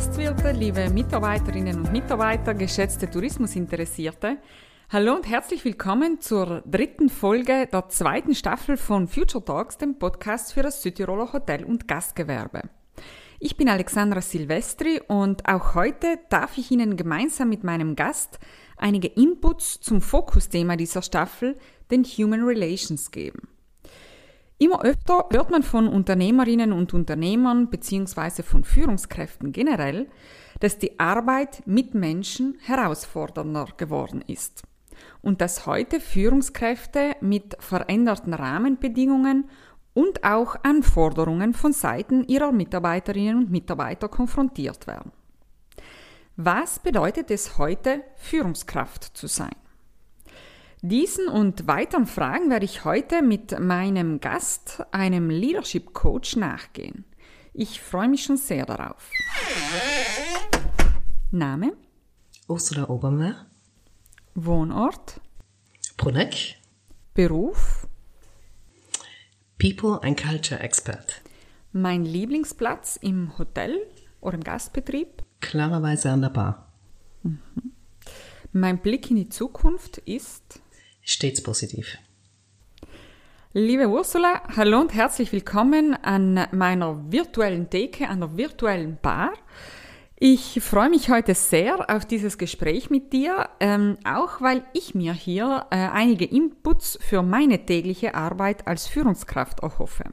Gastwirte, liebe Mitarbeiterinnen und Mitarbeiter, geschätzte Tourismusinteressierte. Hallo und herzlich willkommen zur dritten Folge der zweiten Staffel von Future Talks, dem Podcast für das Südtiroler Hotel- und Gastgewerbe. Ich bin Alexandra Silvestri und auch heute darf ich Ihnen gemeinsam mit meinem Gast einige Inputs zum Fokusthema dieser Staffel, den Human Relations, geben. Immer öfter hört man von Unternehmerinnen und Unternehmern bzw. von Führungskräften generell, dass die Arbeit mit Menschen herausfordernder geworden ist und dass heute Führungskräfte mit veränderten Rahmenbedingungen und auch Anforderungen von Seiten ihrer Mitarbeiterinnen und Mitarbeiter konfrontiert werden. Was bedeutet es heute, Führungskraft zu sein? Diesen und weiteren Fragen werde ich heute mit meinem Gast, einem Leadership Coach, nachgehen. Ich freue mich schon sehr darauf. Name? Ursula Obermeier. Wohnort? Bruneck. Beruf? People and Culture Expert. Mein Lieblingsplatz im Hotel oder im Gastbetrieb? Klarerweise an der Bar. Mhm. Mein Blick in die Zukunft ist? Stets positiv. Liebe Ursula, hallo und herzlich willkommen an meiner virtuellen Theke, an der virtuellen Bar. Ich freue mich heute sehr auf dieses Gespräch mit dir, ähm, auch weil ich mir hier äh, einige Inputs für meine tägliche Arbeit als Führungskraft erhoffe.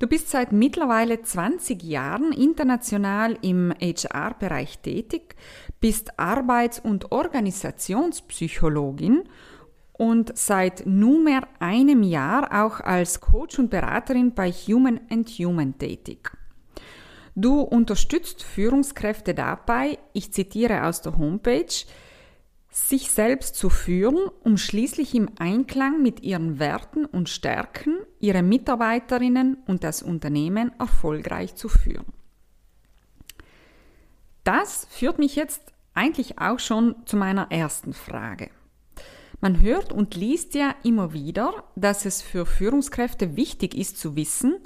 Du bist seit mittlerweile 20 Jahren international im HR-Bereich tätig, bist Arbeits- und Organisationspsychologin und seit nunmehr einem Jahr auch als Coach und Beraterin bei Human and Human tätig. Du unterstützt Führungskräfte dabei, ich zitiere aus der Homepage, sich selbst zu führen, um schließlich im Einklang mit ihren Werten und Stärken ihre Mitarbeiterinnen und das Unternehmen erfolgreich zu führen. Das führt mich jetzt eigentlich auch schon zu meiner ersten Frage. Man hört und liest ja immer wieder, dass es für Führungskräfte wichtig ist zu wissen,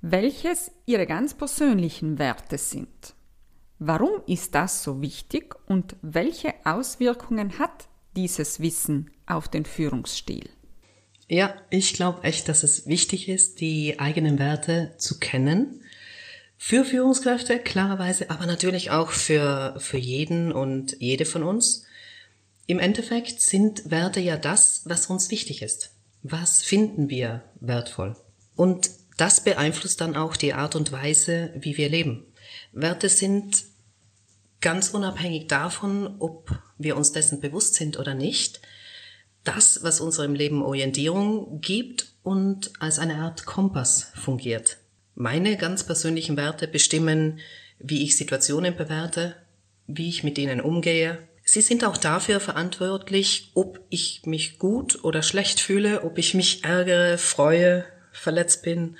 welches ihre ganz persönlichen Werte sind. Warum ist das so wichtig und welche Auswirkungen hat dieses Wissen auf den Führungsstil? Ja, ich glaube echt, dass es wichtig ist, die eigenen Werte zu kennen. Für Führungskräfte klarerweise, aber natürlich auch für, für jeden und jede von uns. Im Endeffekt sind Werte ja das, was uns wichtig ist. Was finden wir wertvoll? Und das beeinflusst dann auch die Art und Weise, wie wir leben. Werte sind ganz unabhängig davon, ob wir uns dessen bewusst sind oder nicht, das, was unserem Leben Orientierung gibt und als eine Art Kompass fungiert. Meine ganz persönlichen Werte bestimmen, wie ich Situationen bewerte, wie ich mit ihnen umgehe. Sie sind auch dafür verantwortlich, ob ich mich gut oder schlecht fühle, ob ich mich ärgere, freue, verletzt bin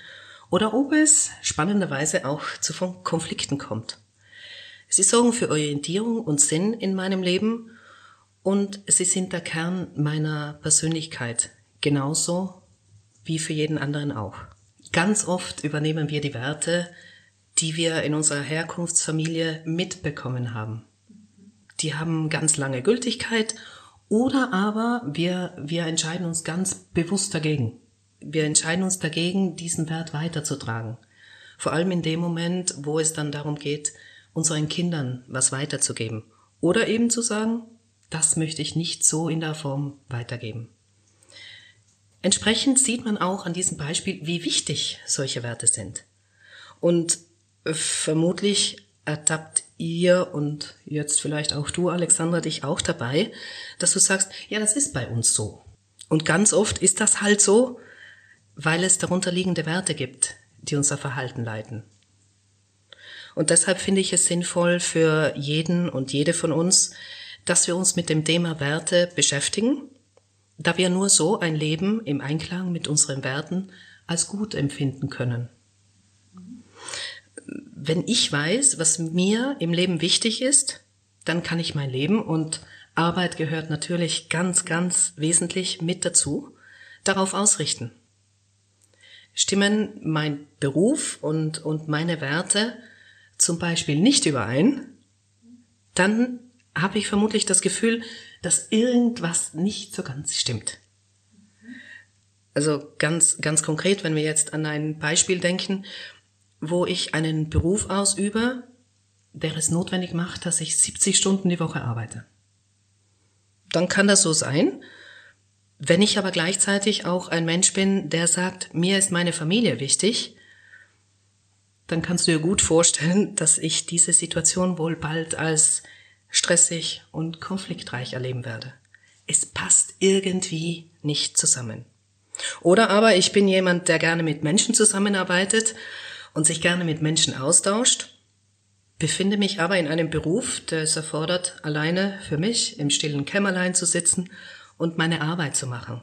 oder ob es spannenderweise auch zu Konflikten kommt. Sie sorgen für Orientierung und Sinn in meinem Leben und sie sind der Kern meiner Persönlichkeit, genauso wie für jeden anderen auch. Ganz oft übernehmen wir die Werte, die wir in unserer Herkunftsfamilie mitbekommen haben. Die haben ganz lange Gültigkeit oder aber wir, wir entscheiden uns ganz bewusst dagegen wir entscheiden uns dagegen, diesen Wert weiterzutragen. Vor allem in dem Moment, wo es dann darum geht, unseren Kindern was weiterzugeben. Oder eben zu sagen, das möchte ich nicht so in der Form weitergeben. Entsprechend sieht man auch an diesem Beispiel, wie wichtig solche Werte sind. Und vermutlich ertappt ihr und jetzt vielleicht auch du, Alexandra, dich auch dabei, dass du sagst, ja, das ist bei uns so. Und ganz oft ist das halt so, weil es darunterliegende Werte gibt, die unser Verhalten leiten. Und deshalb finde ich es sinnvoll für jeden und jede von uns, dass wir uns mit dem Thema Werte beschäftigen, da wir nur so ein Leben im Einklang mit unseren Werten als gut empfinden können. Wenn ich weiß, was mir im Leben wichtig ist, dann kann ich mein Leben und Arbeit gehört natürlich ganz, ganz wesentlich mit dazu, darauf ausrichten stimmen mein Beruf und, und meine Werte zum Beispiel nicht überein, dann habe ich vermutlich das Gefühl, dass irgendwas nicht so ganz stimmt. Also ganz, ganz konkret, wenn wir jetzt an ein Beispiel denken, wo ich einen Beruf ausübe, der es notwendig macht, dass ich 70 Stunden die Woche arbeite. Dann kann das so sein. Wenn ich aber gleichzeitig auch ein Mensch bin, der sagt, mir ist meine Familie wichtig, dann kannst du dir gut vorstellen, dass ich diese Situation wohl bald als stressig und konfliktreich erleben werde. Es passt irgendwie nicht zusammen. Oder aber ich bin jemand, der gerne mit Menschen zusammenarbeitet und sich gerne mit Menschen austauscht, befinde mich aber in einem Beruf, der es erfordert, alleine für mich im stillen Kämmerlein zu sitzen und meine Arbeit zu machen.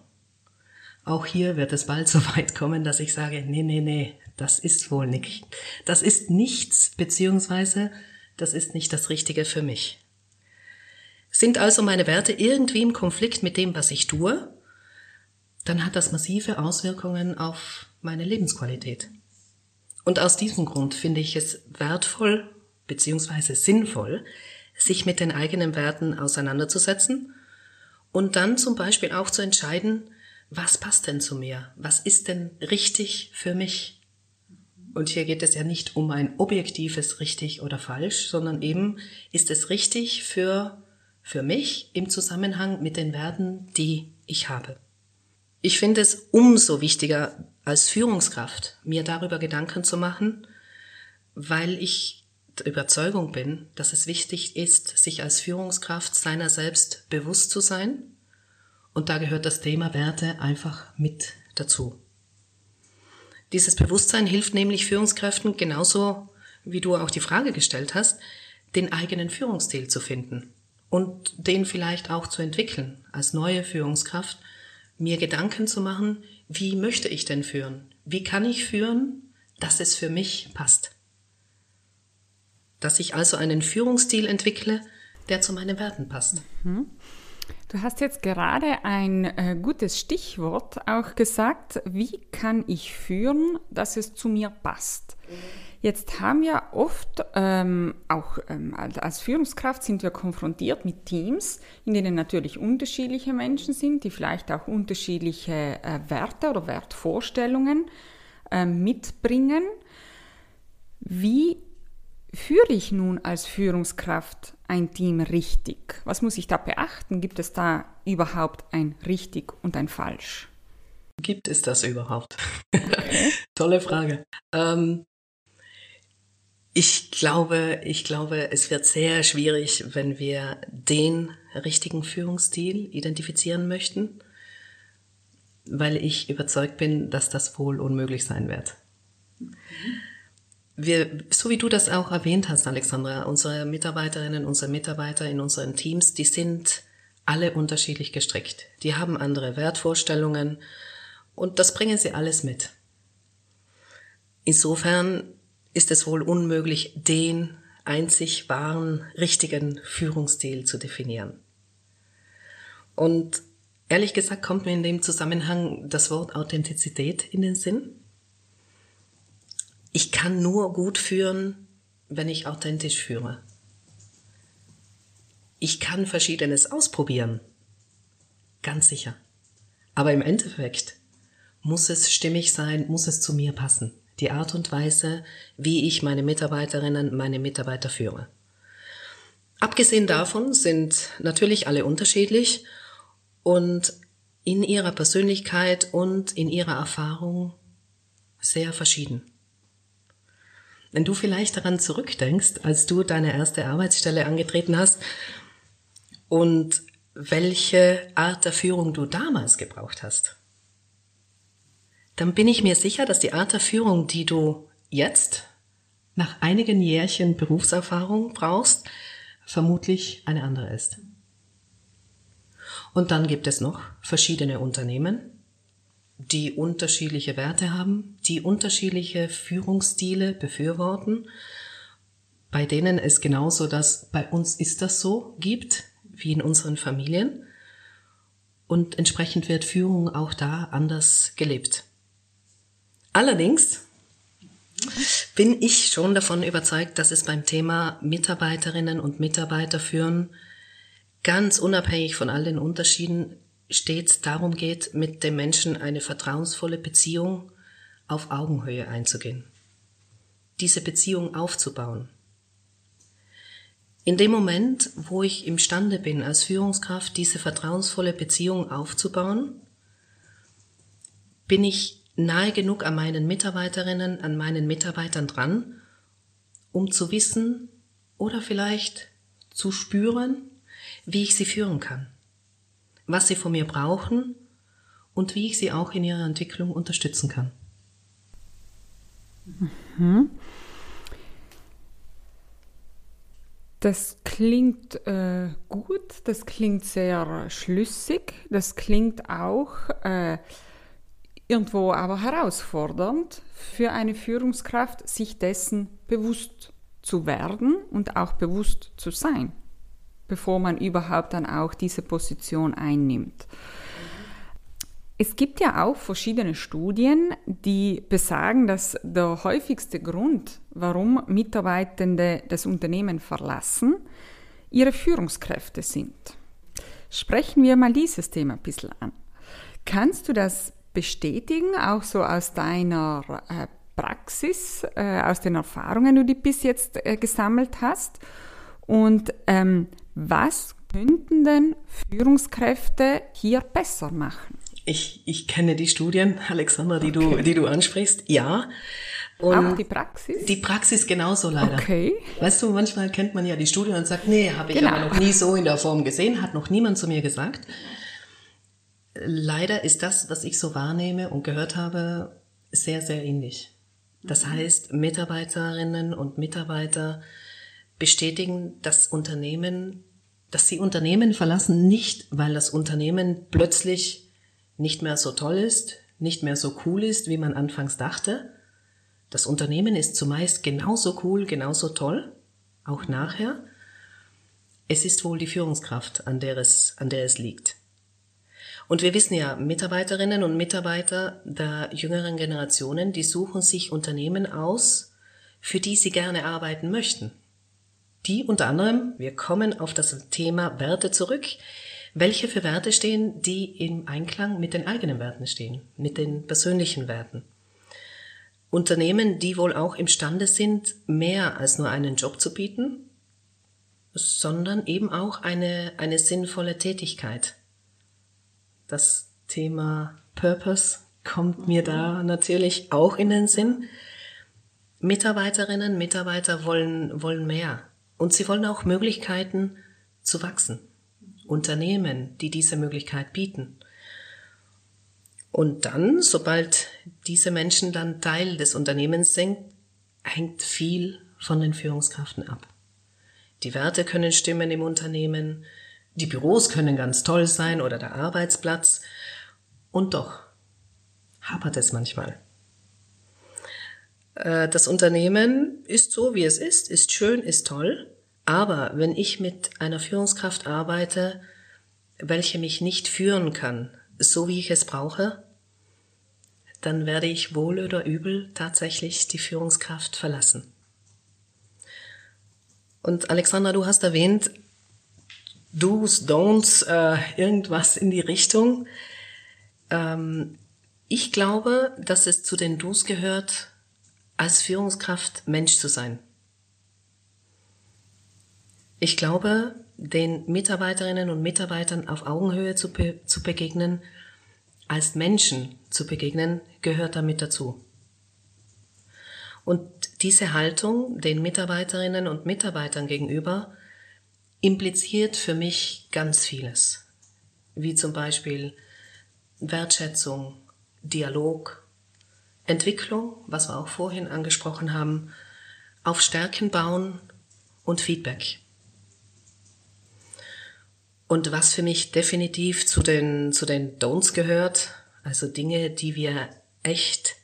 Auch hier wird es bald so weit kommen, dass ich sage, nee, nee, nee, das ist wohl nicht, das ist nichts, beziehungsweise das ist nicht das Richtige für mich. Sind also meine Werte irgendwie im Konflikt mit dem, was ich tue, dann hat das massive Auswirkungen auf meine Lebensqualität. Und aus diesem Grund finde ich es wertvoll bzw. sinnvoll, sich mit den eigenen Werten auseinanderzusetzen und dann zum Beispiel auch zu entscheiden, was passt denn zu mir? Was ist denn richtig für mich? Und hier geht es ja nicht um ein objektives richtig oder falsch, sondern eben ist es richtig für, für mich im Zusammenhang mit den Werten, die ich habe. Ich finde es umso wichtiger als Führungskraft, mir darüber Gedanken zu machen, weil ich der Überzeugung bin, dass es wichtig ist, sich als Führungskraft seiner selbst bewusst zu sein. Und da gehört das Thema Werte einfach mit dazu. Dieses Bewusstsein hilft nämlich Führungskräften genauso, wie du auch die Frage gestellt hast, den eigenen Führungsstil zu finden und den vielleicht auch zu entwickeln als neue Führungskraft mir Gedanken zu machen, wie möchte ich denn führen? Wie kann ich führen, dass es für mich passt? Dass ich also einen Führungsstil entwickle, der zu meinen Werten passt. Mhm. Du hast jetzt gerade ein äh, gutes Stichwort auch gesagt. Wie kann ich führen, dass es zu mir passt? Mhm. Jetzt haben wir oft, ähm, auch ähm, als Führungskraft sind wir konfrontiert mit Teams, in denen natürlich unterschiedliche Menschen sind, die vielleicht auch unterschiedliche äh, Werte oder Wertvorstellungen äh, mitbringen. Wie führe ich nun als Führungskraft ein Team richtig? Was muss ich da beachten? Gibt es da überhaupt ein richtig und ein falsch? Gibt es das überhaupt? Tolle Frage. Ähm, ich glaube, ich glaube, es wird sehr schwierig, wenn wir den richtigen Führungsstil identifizieren möchten, weil ich überzeugt bin, dass das wohl unmöglich sein wird. Wir, so wie du das auch erwähnt hast, Alexandra, unsere Mitarbeiterinnen, unsere Mitarbeiter in unseren Teams, die sind alle unterschiedlich gestrickt. Die haben andere Wertvorstellungen und das bringen sie alles mit. Insofern ist es wohl unmöglich, den einzig wahren, richtigen Führungsstil zu definieren. Und ehrlich gesagt kommt mir in dem Zusammenhang das Wort Authentizität in den Sinn. Ich kann nur gut führen, wenn ich authentisch führe. Ich kann verschiedenes ausprobieren. Ganz sicher. Aber im Endeffekt muss es stimmig sein, muss es zu mir passen die Art und Weise, wie ich meine Mitarbeiterinnen, meine Mitarbeiter führe. Abgesehen davon sind natürlich alle unterschiedlich und in ihrer Persönlichkeit und in ihrer Erfahrung sehr verschieden. Wenn du vielleicht daran zurückdenkst, als du deine erste Arbeitsstelle angetreten hast und welche Art der Führung du damals gebraucht hast, dann bin ich mir sicher, dass die Art der Führung, die du jetzt nach einigen Jährchen Berufserfahrung brauchst, vermutlich eine andere ist. Und dann gibt es noch verschiedene Unternehmen, die unterschiedliche Werte haben, die unterschiedliche Führungsstile befürworten, bei denen es genauso das bei uns ist das so gibt, wie in unseren Familien. Und entsprechend wird Führung auch da anders gelebt. Allerdings bin ich schon davon überzeugt, dass es beim Thema Mitarbeiterinnen und Mitarbeiter führen ganz unabhängig von all den Unterschieden stets darum geht, mit dem Menschen eine vertrauensvolle Beziehung auf Augenhöhe einzugehen. Diese Beziehung aufzubauen. In dem Moment, wo ich imstande bin, als Führungskraft diese vertrauensvolle Beziehung aufzubauen, bin ich nahe genug an meinen Mitarbeiterinnen, an meinen Mitarbeitern dran, um zu wissen oder vielleicht zu spüren, wie ich sie führen kann was sie von mir brauchen und wie ich sie auch in ihrer Entwicklung unterstützen kann. Mhm. Das klingt äh, gut, das klingt sehr schlüssig, das klingt auch äh, irgendwo aber herausfordernd für eine Führungskraft, sich dessen bewusst zu werden und auch bewusst zu sein bevor man überhaupt dann auch diese Position einnimmt. Es gibt ja auch verschiedene Studien, die besagen, dass der häufigste Grund, warum Mitarbeitende das Unternehmen verlassen, ihre Führungskräfte sind. Sprechen wir mal dieses Thema ein bisschen an. Kannst du das bestätigen, auch so aus deiner äh, Praxis, äh, aus den Erfahrungen, die du bis jetzt äh, gesammelt hast? Und ähm, was könnten denn Führungskräfte hier besser machen? Ich, ich kenne die Studien, Alexandra, die, okay. du, die du ansprichst. Ja. Und Auch die Praxis? Die Praxis genauso leider. Okay. Weißt du, manchmal kennt man ja die Studien und sagt, nee, habe ich genau. aber noch nie so in der Form gesehen, hat noch niemand zu mir gesagt. Leider ist das, was ich so wahrnehme und gehört habe, sehr, sehr ähnlich. Das mhm. heißt, Mitarbeiterinnen und Mitarbeiter bestätigen, dass Unternehmen, dass sie Unternehmen verlassen, nicht weil das Unternehmen plötzlich nicht mehr so toll ist, nicht mehr so cool ist, wie man anfangs dachte. Das Unternehmen ist zumeist genauso cool, genauso toll, auch nachher. Es ist wohl die Führungskraft, an der es, an der es liegt. Und wir wissen ja, Mitarbeiterinnen und Mitarbeiter der jüngeren Generationen, die suchen sich Unternehmen aus, für die sie gerne arbeiten möchten die unter anderem, wir kommen auf das Thema Werte zurück, welche für Werte stehen, die im Einklang mit den eigenen Werten stehen, mit den persönlichen Werten. Unternehmen, die wohl auch imstande sind, mehr als nur einen Job zu bieten, sondern eben auch eine, eine sinnvolle Tätigkeit. Das Thema Purpose kommt mir da natürlich auch in den Sinn. Mitarbeiterinnen, Mitarbeiter wollen, wollen mehr. Und sie wollen auch Möglichkeiten zu wachsen. Unternehmen, die diese Möglichkeit bieten. Und dann, sobald diese Menschen dann Teil des Unternehmens sind, hängt viel von den Führungskräften ab. Die Werte können stimmen im Unternehmen, die Büros können ganz toll sein oder der Arbeitsplatz. Und doch hapert es manchmal. Äh, das Unternehmen ist so, wie es ist, ist schön, ist toll. Aber wenn ich mit einer Führungskraft arbeite, welche mich nicht führen kann, so wie ich es brauche, dann werde ich wohl oder übel tatsächlich die Führungskraft verlassen. Und Alexandra, du hast erwähnt, Do's, Don'ts, äh, irgendwas in die Richtung. Ähm, ich glaube, dass es zu den Do's gehört, als Führungskraft Mensch zu sein. Ich glaube, den Mitarbeiterinnen und Mitarbeitern auf Augenhöhe zu, be zu begegnen, als Menschen zu begegnen, gehört damit dazu. Und diese Haltung den Mitarbeiterinnen und Mitarbeitern gegenüber impliziert für mich ganz vieles, wie zum Beispiel Wertschätzung, Dialog, Entwicklung, was wir auch vorhin angesprochen haben, auf Stärken bauen und Feedback. Und was für mich definitiv zu den, zu den Don'ts gehört, also Dinge, die wir echt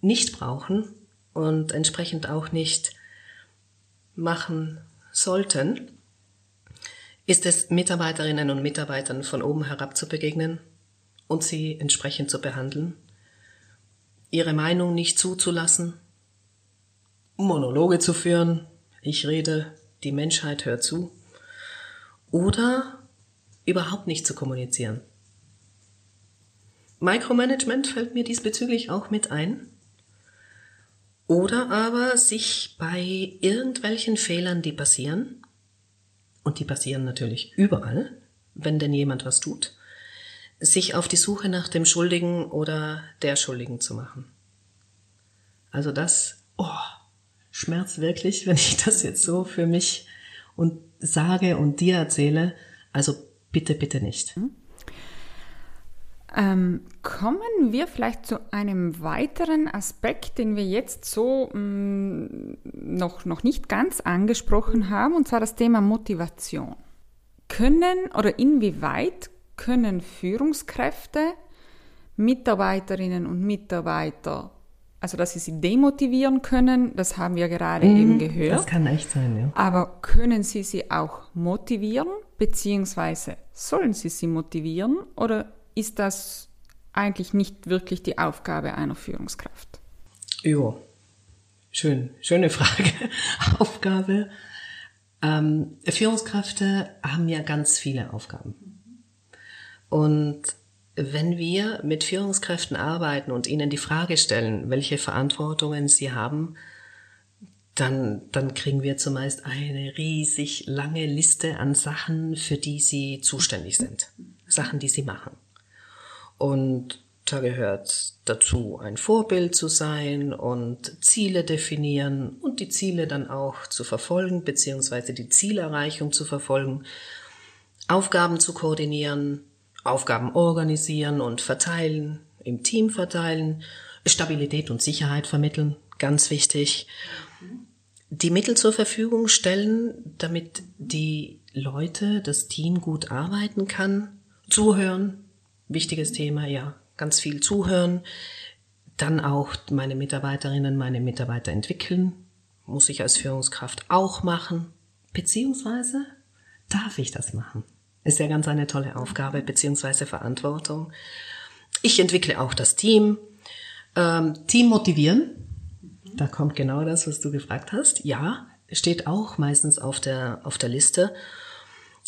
nicht brauchen und entsprechend auch nicht machen sollten, ist es Mitarbeiterinnen und Mitarbeitern von oben herab zu begegnen und sie entsprechend zu behandeln ihre Meinung nicht zuzulassen, Monologe zu führen. Ich rede, die Menschheit hört zu. Oder überhaupt nicht zu kommunizieren. Micromanagement fällt mir diesbezüglich auch mit ein. Oder aber sich bei irgendwelchen Fehlern, die passieren, und die passieren natürlich überall, wenn denn jemand was tut, sich auf die Suche nach dem Schuldigen oder der Schuldigen zu machen. Also das, oh, schmerzt wirklich, wenn ich das jetzt so für mich und sage und dir erzähle. Also bitte, bitte nicht. Hm? Ähm, kommen wir vielleicht zu einem weiteren Aspekt, den wir jetzt so mh, mm, noch, noch nicht ganz angesprochen haben, und zwar das Thema Motivation. Können oder inwieweit können Führungskräfte Mitarbeiterinnen und Mitarbeiter, also dass sie sie demotivieren können, das haben wir gerade mhm, eben gehört. Das kann echt sein, ja. Aber können sie sie auch motivieren, beziehungsweise sollen sie sie motivieren oder ist das eigentlich nicht wirklich die Aufgabe einer Führungskraft? Ja, schön, schöne Frage. Aufgabe. Ähm, Führungskräfte haben ja ganz viele Aufgaben. Und wenn wir mit Führungskräften arbeiten und ihnen die Frage stellen, welche Verantwortungen sie haben, dann, dann kriegen wir zumeist eine riesig lange Liste an Sachen, für die sie zuständig sind. Sachen, die sie machen. Und da gehört dazu, ein Vorbild zu sein und Ziele definieren und die Ziele dann auch zu verfolgen, beziehungsweise die Zielerreichung zu verfolgen, Aufgaben zu koordinieren, Aufgaben organisieren und verteilen, im Team verteilen, Stabilität und Sicherheit vermitteln, ganz wichtig. Die Mittel zur Verfügung stellen, damit die Leute, das Team gut arbeiten kann, zuhören, wichtiges Thema, ja, ganz viel zuhören. Dann auch meine Mitarbeiterinnen, meine Mitarbeiter entwickeln. Muss ich als Führungskraft auch machen. Beziehungsweise darf ich das machen? Ist ja ganz eine tolle Aufgabe, beziehungsweise Verantwortung. Ich entwickle auch das Team. Ähm, Team motivieren. Da kommt genau das, was du gefragt hast. Ja, steht auch meistens auf der, auf der Liste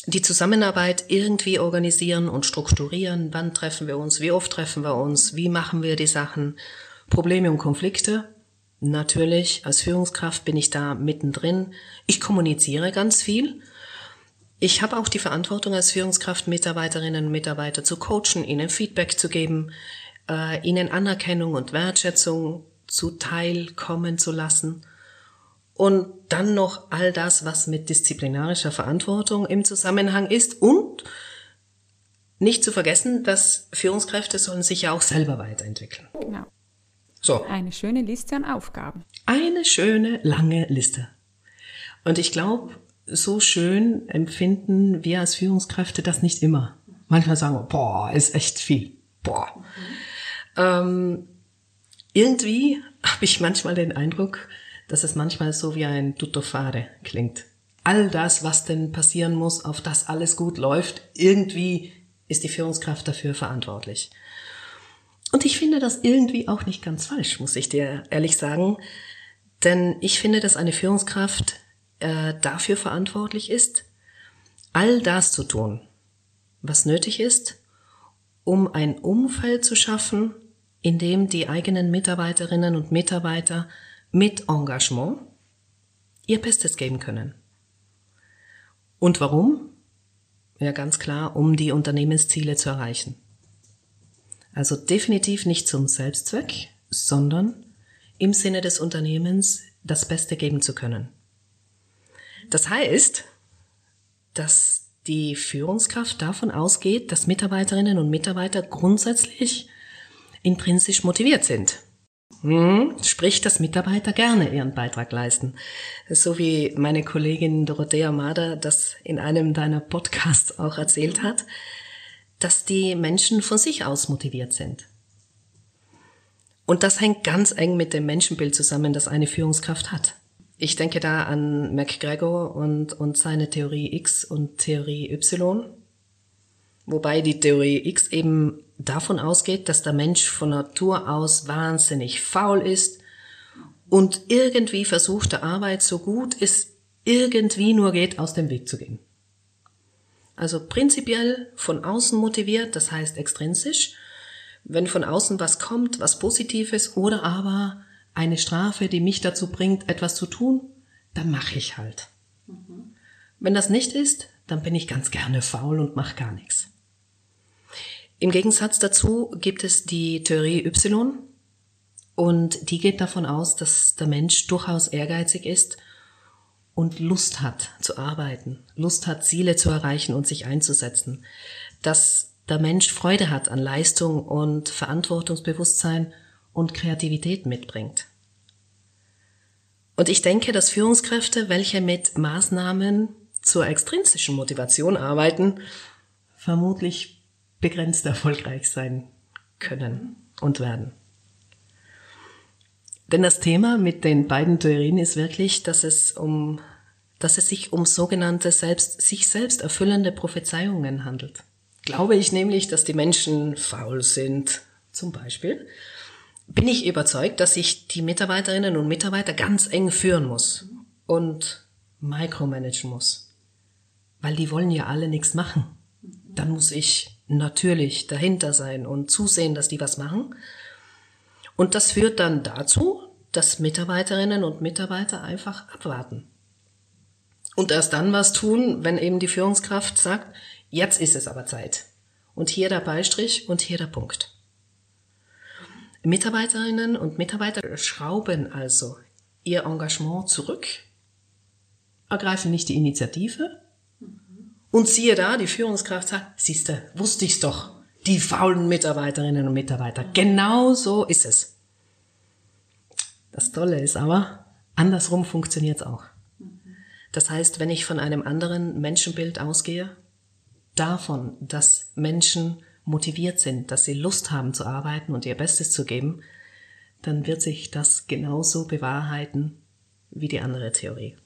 die Zusammenarbeit irgendwie organisieren und strukturieren. Wann treffen wir uns? Wie oft treffen wir uns? Wie machen wir die Sachen? Probleme und Konflikte. Natürlich, als Führungskraft bin ich da mittendrin. Ich kommuniziere ganz viel. Ich habe auch die Verantwortung als Führungskraft, Mitarbeiterinnen und Mitarbeiter zu coachen, ihnen Feedback zu geben, äh, ihnen Anerkennung und Wertschätzung zuteil kommen zu lassen. Und dann noch all das, was mit disziplinarischer Verantwortung im Zusammenhang ist und nicht zu vergessen, dass Führungskräfte sollen sich ja auch selber weiterentwickeln. Genau. So. Eine schöne Liste an Aufgaben. Eine schöne, lange Liste. Und ich glaube, so schön empfinden wir als Führungskräfte das nicht immer. Manchmal sagen wir, boah, ist echt viel. Boah. Mhm. Ähm, irgendwie habe ich manchmal den Eindruck, dass es manchmal so wie ein Tuttofare klingt. All das, was denn passieren muss, auf das alles gut läuft, irgendwie ist die Führungskraft dafür verantwortlich. Und ich finde das irgendwie auch nicht ganz falsch, muss ich dir ehrlich sagen. Denn ich finde, dass eine Führungskraft äh, dafür verantwortlich ist, all das zu tun, was nötig ist, um ein Umfeld zu schaffen, in dem die eigenen Mitarbeiterinnen und Mitarbeiter mit Engagement ihr Bestes geben können. Und warum? Ja, ganz klar, um die Unternehmensziele zu erreichen. Also definitiv nicht zum Selbstzweck, sondern im Sinne des Unternehmens das Beste geben zu können. Das heißt, dass die Führungskraft davon ausgeht, dass Mitarbeiterinnen und Mitarbeiter grundsätzlich intrinsisch motiviert sind. Hm, sprich, dass Mitarbeiter gerne ihren Beitrag leisten. So wie meine Kollegin Dorothea Mader das in einem deiner Podcasts auch erzählt hat, dass die Menschen von sich aus motiviert sind. Und das hängt ganz eng mit dem Menschenbild zusammen, das eine Führungskraft hat. Ich denke da an McGregor und, und seine Theorie X und Theorie Y. Wobei die Theorie X eben davon ausgeht, dass der Mensch von Natur aus wahnsinnig faul ist und irgendwie versucht der Arbeit so gut es irgendwie nur geht aus dem Weg zu gehen. Also prinzipiell von außen motiviert, das heißt extrinsisch, wenn von außen was kommt, was Positives oder aber eine Strafe, die mich dazu bringt, etwas zu tun, dann mache ich halt. Mhm. Wenn das nicht ist, dann bin ich ganz gerne faul und mache gar nichts. Im Gegensatz dazu gibt es die Theorie Y und die geht davon aus, dass der Mensch durchaus ehrgeizig ist und Lust hat zu arbeiten, Lust hat, Ziele zu erreichen und sich einzusetzen, dass der Mensch Freude hat an Leistung und Verantwortungsbewusstsein und Kreativität mitbringt. Und ich denke, dass Führungskräfte, welche mit Maßnahmen zur extrinsischen Motivation arbeiten, vermutlich begrenzt erfolgreich sein können und werden. Denn das Thema mit den beiden Theorien ist wirklich, dass es um, dass es sich um sogenannte selbst, sich selbst erfüllende Prophezeiungen handelt. Glaube ich nämlich, dass die Menschen faul sind, zum Beispiel, bin ich überzeugt, dass ich die Mitarbeiterinnen und Mitarbeiter ganz eng führen muss und micromanagen muss. Weil die wollen ja alle nichts machen. Dann muss ich natürlich dahinter sein und zusehen, dass die was machen. Und das führt dann dazu, dass Mitarbeiterinnen und Mitarbeiter einfach abwarten. Und erst dann was tun, wenn eben die Führungskraft sagt, jetzt ist es aber Zeit. Und hier der Beistrich und hier der Punkt. Mitarbeiterinnen und Mitarbeiter schrauben also ihr Engagement zurück, ergreifen nicht die Initiative und siehe da, die Führungskraft sagt, siehste, wusste ich's doch, die faulen Mitarbeiterinnen und Mitarbeiter. Genau so ist es. Das Tolle ist aber, andersrum funktioniert es auch. Das heißt, wenn ich von einem anderen Menschenbild ausgehe, davon, dass Menschen motiviert sind, dass sie Lust haben zu arbeiten und ihr Bestes zu geben, dann wird sich das genauso bewahrheiten wie die andere Theorie.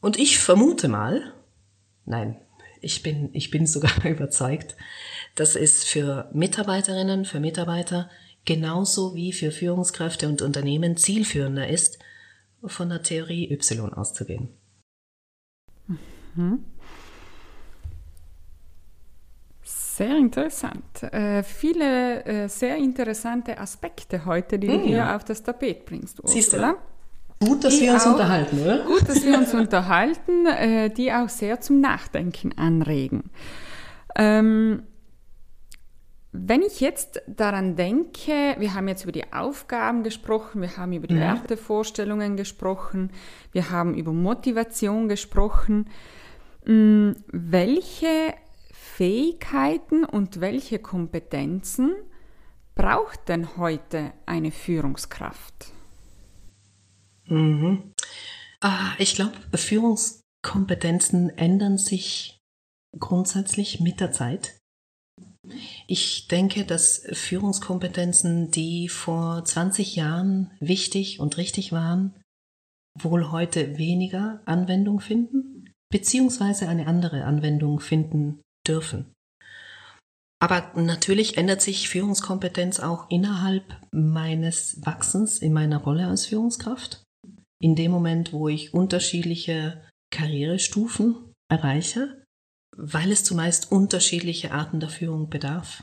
Und ich vermute mal, nein, ich bin, ich bin sogar überzeugt, dass es für Mitarbeiterinnen, für Mitarbeiter genauso wie für Führungskräfte und Unternehmen zielführender ist, von der Theorie Y auszugehen. Mhm. Sehr interessant. Äh, viele äh, sehr interessante Aspekte heute, die mhm. du hier auf das Tapet bringst. Ursula. Siehst du? Gut, dass die wir uns auch, unterhalten, oder? Gut, dass wir uns unterhalten, äh, die auch sehr zum Nachdenken anregen. Ähm, wenn ich jetzt daran denke, wir haben jetzt über die Aufgaben gesprochen, wir haben über die ja. Wertevorstellungen gesprochen, wir haben über Motivation gesprochen. Mm, welche Fähigkeiten und welche Kompetenzen braucht denn heute eine Führungskraft? Mhm. Ah, ich glaube, Führungskompetenzen ändern sich grundsätzlich mit der Zeit. Ich denke, dass Führungskompetenzen, die vor 20 Jahren wichtig und richtig waren, wohl heute weniger Anwendung finden, beziehungsweise eine andere Anwendung finden dürfen. Aber natürlich ändert sich Führungskompetenz auch innerhalb meines Wachsens in meiner Rolle als Führungskraft. In dem Moment, wo ich unterschiedliche Karrierestufen erreiche, weil es zumeist unterschiedliche Arten der Führung bedarf.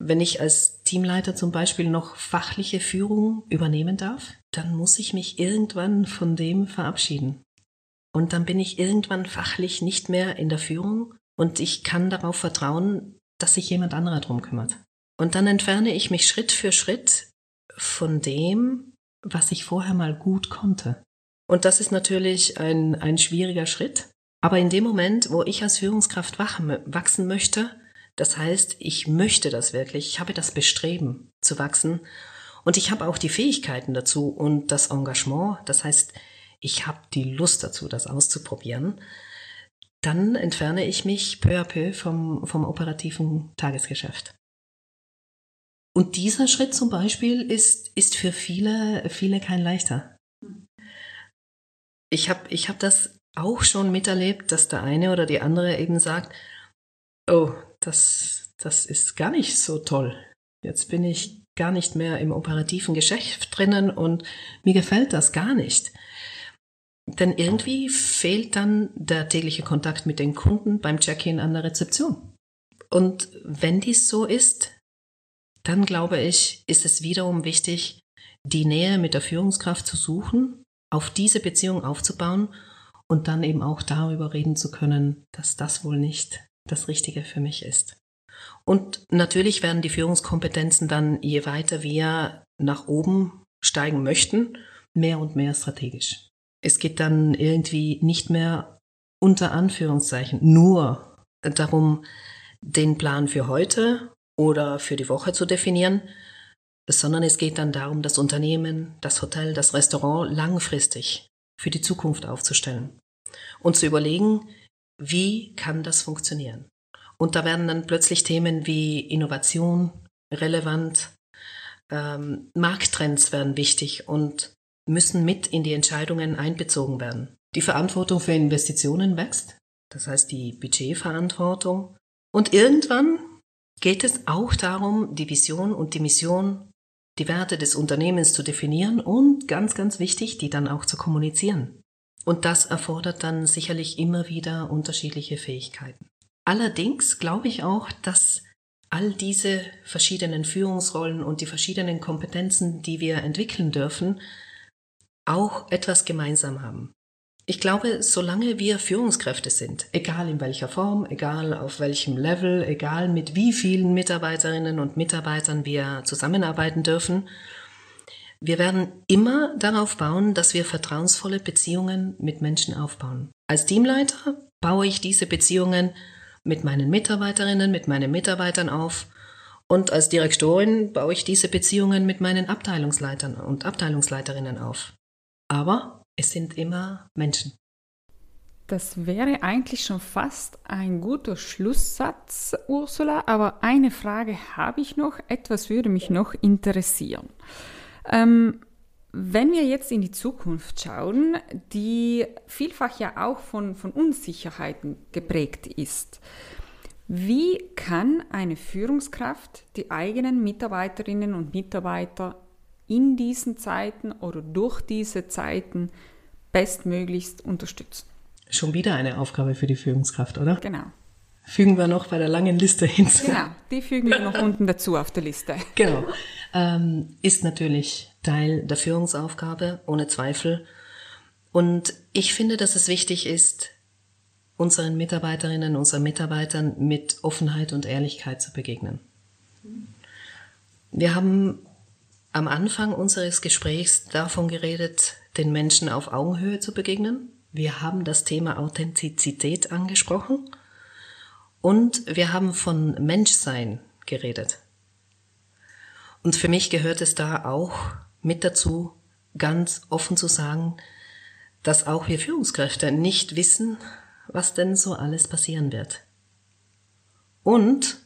Wenn ich als Teamleiter zum Beispiel noch fachliche Führung übernehmen darf, dann muss ich mich irgendwann von dem verabschieden. Und dann bin ich irgendwann fachlich nicht mehr in der Führung und ich kann darauf vertrauen, dass sich jemand anderer drum kümmert. Und dann entferne ich mich Schritt für Schritt von dem, was ich vorher mal gut konnte. Und das ist natürlich ein, ein schwieriger Schritt, aber in dem Moment, wo ich als Führungskraft wachsen möchte, das heißt, ich möchte das wirklich, ich habe das Bestreben zu wachsen und ich habe auch die Fähigkeiten dazu und das Engagement, das heißt, ich habe die Lust dazu, das auszuprobieren, dann entferne ich mich peu à peu vom, vom operativen Tagesgeschäft. Und dieser Schritt zum Beispiel ist, ist für viele, viele kein leichter. Ich habe ich hab das auch schon miterlebt, dass der eine oder die andere eben sagt, oh, das, das ist gar nicht so toll. Jetzt bin ich gar nicht mehr im operativen Geschäft drinnen und mir gefällt das gar nicht. Denn irgendwie fehlt dann der tägliche Kontakt mit den Kunden beim Check-in an der Rezeption. Und wenn dies so ist, dann glaube ich, ist es wiederum wichtig, die Nähe mit der Führungskraft zu suchen, auf diese Beziehung aufzubauen und dann eben auch darüber reden zu können, dass das wohl nicht das Richtige für mich ist. Und natürlich werden die Führungskompetenzen dann, je weiter wir nach oben steigen möchten, mehr und mehr strategisch. Es geht dann irgendwie nicht mehr unter Anführungszeichen nur darum, den Plan für heute oder für die Woche zu definieren, sondern es geht dann darum, das Unternehmen, das Hotel, das Restaurant langfristig für die Zukunft aufzustellen und zu überlegen, wie kann das funktionieren. Und da werden dann plötzlich Themen wie Innovation relevant, ähm, Markttrends werden wichtig und müssen mit in die Entscheidungen einbezogen werden. Die Verantwortung für Investitionen wächst, das heißt die Budgetverantwortung. Und irgendwann geht es auch darum, die Vision und die Mission, die Werte des Unternehmens zu definieren und ganz, ganz wichtig, die dann auch zu kommunizieren. Und das erfordert dann sicherlich immer wieder unterschiedliche Fähigkeiten. Allerdings glaube ich auch, dass all diese verschiedenen Führungsrollen und die verschiedenen Kompetenzen, die wir entwickeln dürfen, auch etwas gemeinsam haben. Ich glaube, solange wir Führungskräfte sind, egal in welcher Form, egal auf welchem Level, egal mit wie vielen Mitarbeiterinnen und Mitarbeitern wir zusammenarbeiten dürfen, wir werden immer darauf bauen, dass wir vertrauensvolle Beziehungen mit Menschen aufbauen. Als Teamleiter baue ich diese Beziehungen mit meinen Mitarbeiterinnen, mit meinen Mitarbeitern auf und als Direktorin baue ich diese Beziehungen mit meinen Abteilungsleitern und Abteilungsleiterinnen auf. Aber es sind immer Menschen. Das wäre eigentlich schon fast ein guter Schlusssatz, Ursula, aber eine Frage habe ich noch, etwas würde mich noch interessieren. Ähm, wenn wir jetzt in die Zukunft schauen, die vielfach ja auch von, von Unsicherheiten geprägt ist, wie kann eine Führungskraft die eigenen Mitarbeiterinnen und Mitarbeiter in diesen Zeiten oder durch diese Zeiten bestmöglichst unterstützen? Schon wieder eine Aufgabe für die Führungskraft, oder? Genau. Fügen wir noch bei der langen Liste hinzu. Genau, die fügen wir noch unten dazu auf der Liste. Genau. Ähm, ist natürlich Teil der Führungsaufgabe, ohne Zweifel. Und ich finde, dass es wichtig ist, unseren Mitarbeiterinnen, unseren Mitarbeitern mit Offenheit und Ehrlichkeit zu begegnen. Wir haben am Anfang unseres Gesprächs davon geredet, den Menschen auf Augenhöhe zu begegnen. Wir haben das Thema Authentizität angesprochen. Und wir haben von Menschsein geredet. Und für mich gehört es da auch mit dazu, ganz offen zu sagen, dass auch wir Führungskräfte nicht wissen, was denn so alles passieren wird. Und,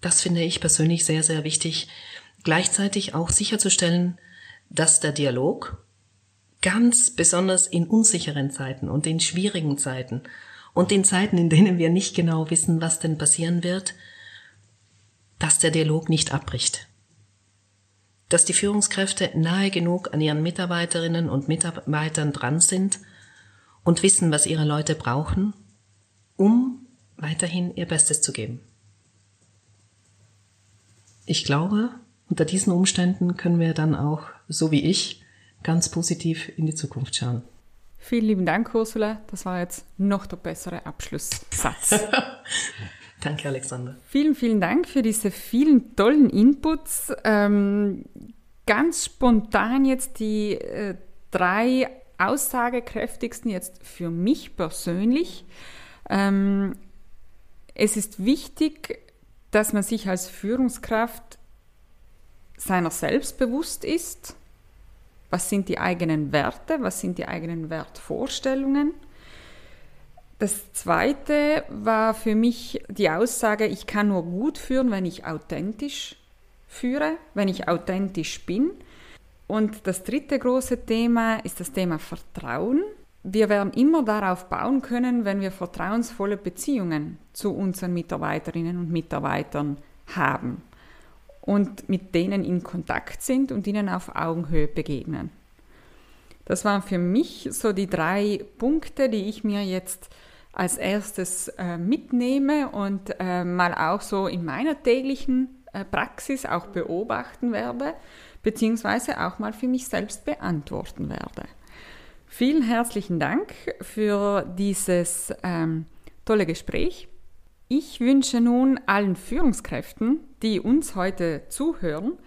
das finde ich persönlich sehr, sehr wichtig, gleichzeitig auch sicherzustellen, dass der Dialog ganz besonders in unsicheren Zeiten und in schwierigen Zeiten und in Zeiten, in denen wir nicht genau wissen, was denn passieren wird, dass der Dialog nicht abbricht. Dass die Führungskräfte nahe genug an ihren Mitarbeiterinnen und Mitarbeitern dran sind und wissen, was ihre Leute brauchen, um weiterhin ihr Bestes zu geben. Ich glaube, unter diesen Umständen können wir dann auch, so wie ich, ganz positiv in die Zukunft schauen. Vielen lieben Dank, Ursula. Das war jetzt noch der bessere Abschlusssatz. Danke, Alexander. Vielen, vielen Dank für diese vielen tollen Inputs. Ähm, ganz spontan jetzt die äh, drei aussagekräftigsten jetzt für mich persönlich. Ähm, es ist wichtig, dass man sich als Führungskraft seiner selbst bewusst ist was sind die eigenen Werte? Was sind die eigenen Wertvorstellungen? Das zweite war für mich die Aussage, ich kann nur gut führen, wenn ich authentisch führe, wenn ich authentisch bin. Und das dritte große Thema ist das Thema Vertrauen. Wir werden immer darauf bauen können, wenn wir vertrauensvolle Beziehungen zu unseren Mitarbeiterinnen und Mitarbeitern haben. Und mit denen in Kontakt sind und ihnen auf Augenhöhe begegnen. Das waren für mich so die drei Punkte, die ich mir jetzt als erstes äh, mitnehme und äh, mal auch so in meiner täglichen äh, Praxis auch beobachten werde, beziehungsweise auch mal für mich selbst beantworten werde. Vielen herzlichen Dank für dieses ähm, tolle Gespräch. Ich wünsche nun allen Führungskräften, die uns heute zuhören,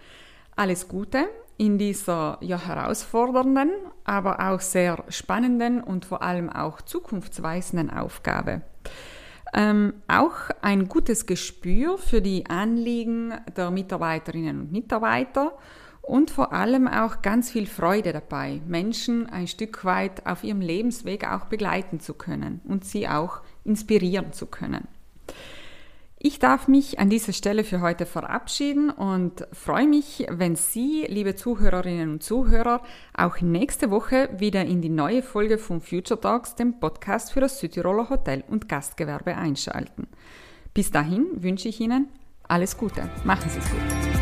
alles Gute in dieser ja, herausfordernden, aber auch sehr spannenden und vor allem auch zukunftsweisenden Aufgabe. Ähm, auch ein gutes Gespür für die Anliegen der Mitarbeiterinnen und Mitarbeiter und vor allem auch ganz viel Freude dabei, Menschen ein Stück weit auf ihrem Lebensweg auch begleiten zu können und sie auch inspirieren zu können. Ich darf mich an dieser Stelle für heute verabschieden und freue mich, wenn Sie, liebe Zuhörerinnen und Zuhörer, auch nächste Woche wieder in die neue Folge von Future Talks, dem Podcast für das Südtiroler Hotel- und Gastgewerbe einschalten. Bis dahin wünsche ich Ihnen alles Gute. Machen Sie es gut.